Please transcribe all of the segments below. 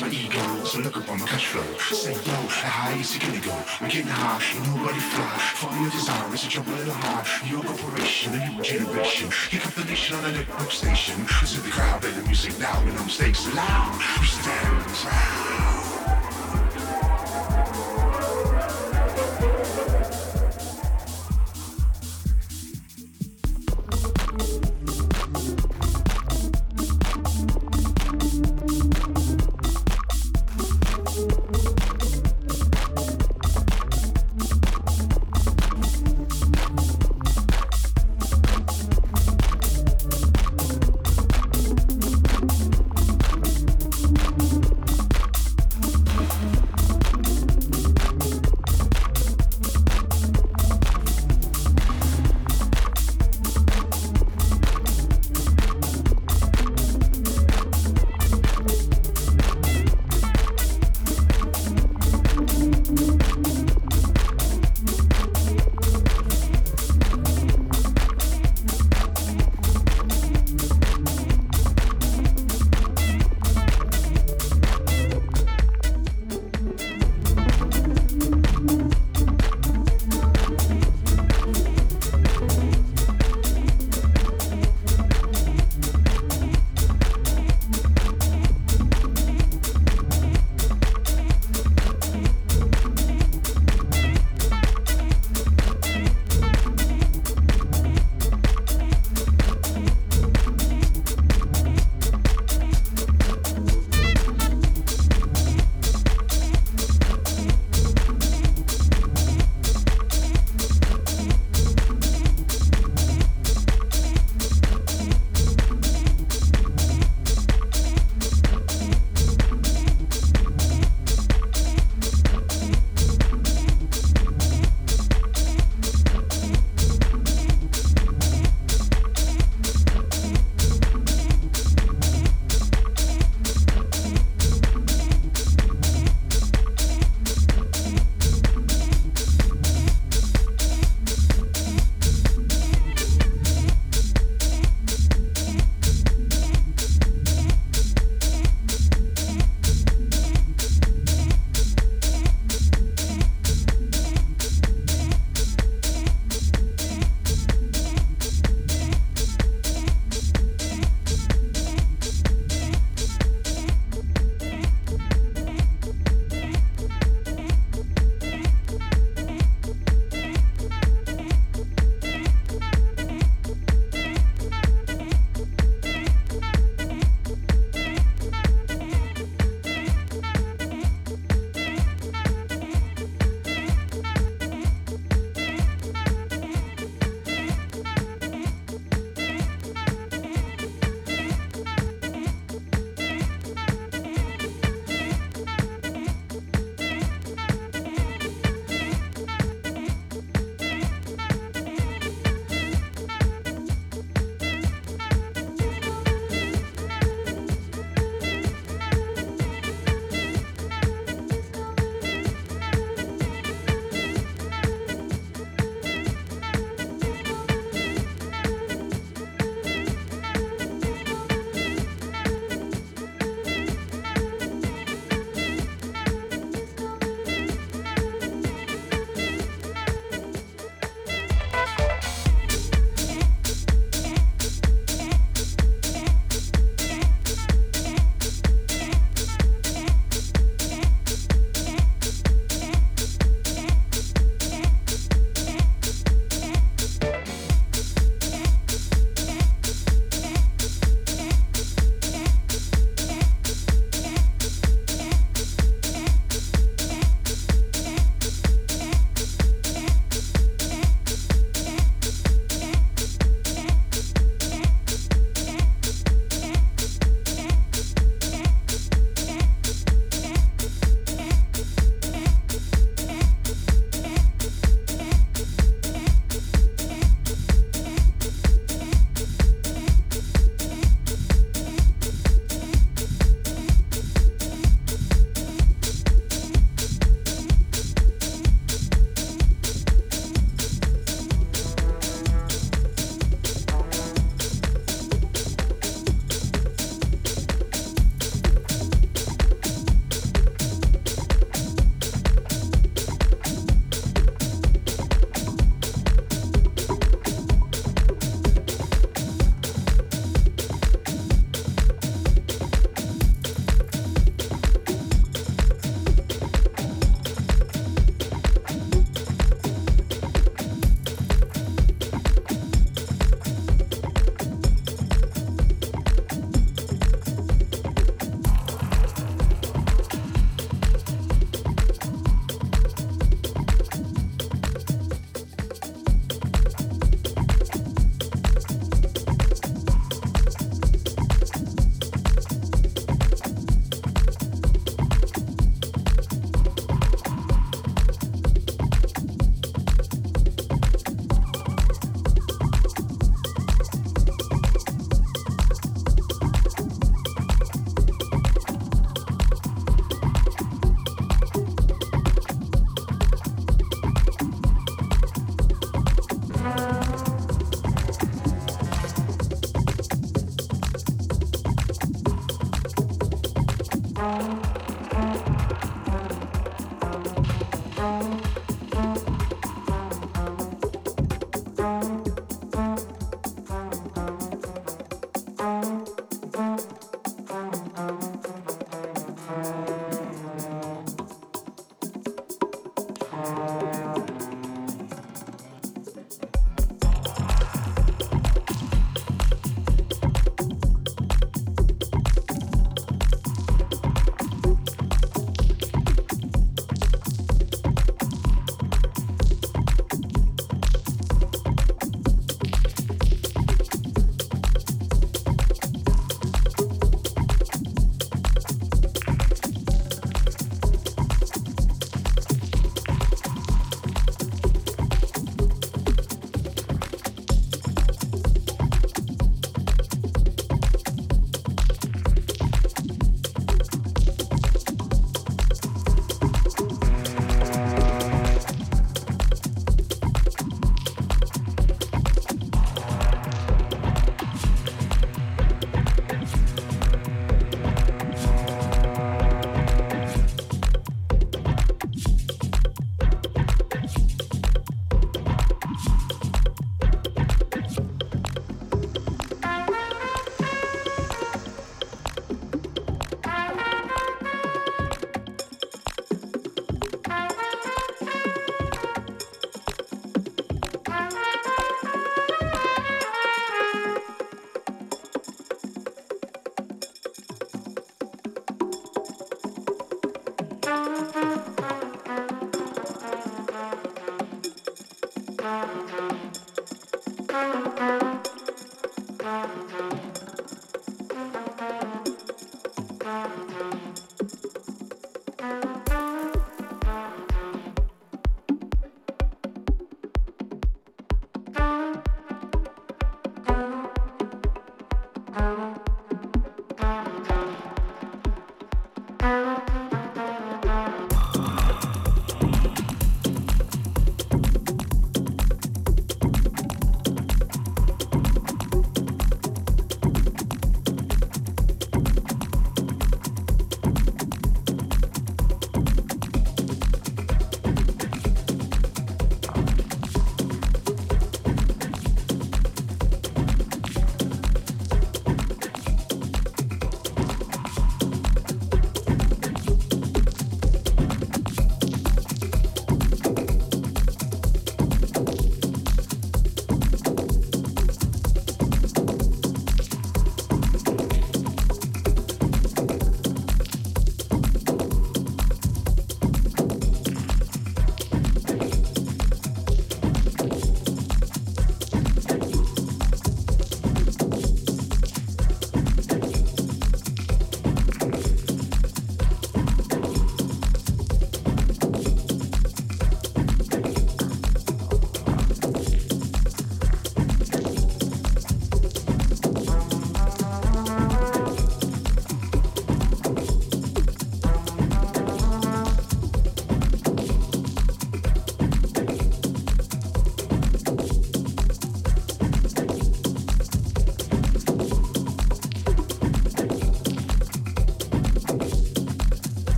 my ego, so look up on my cash flow. Say yo, how high is it gonna go? I'm getting ain't nobody fly. Follow your desire, it's a jump a little high. Your corporation, a new generation. You got the nation on a network station. Listen to the crowd, and the music loud, and I'm stakes loud. We stand proud.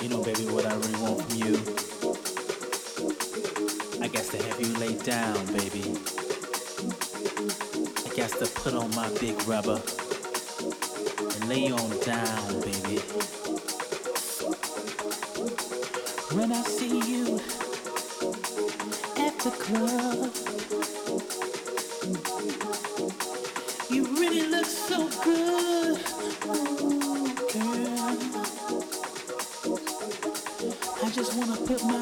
You know, baby, what I really want from you. I guess to have you laid down, baby. I guess to put on my big rubber and lay on down, baby. When I see you at the club, you really look so good. built my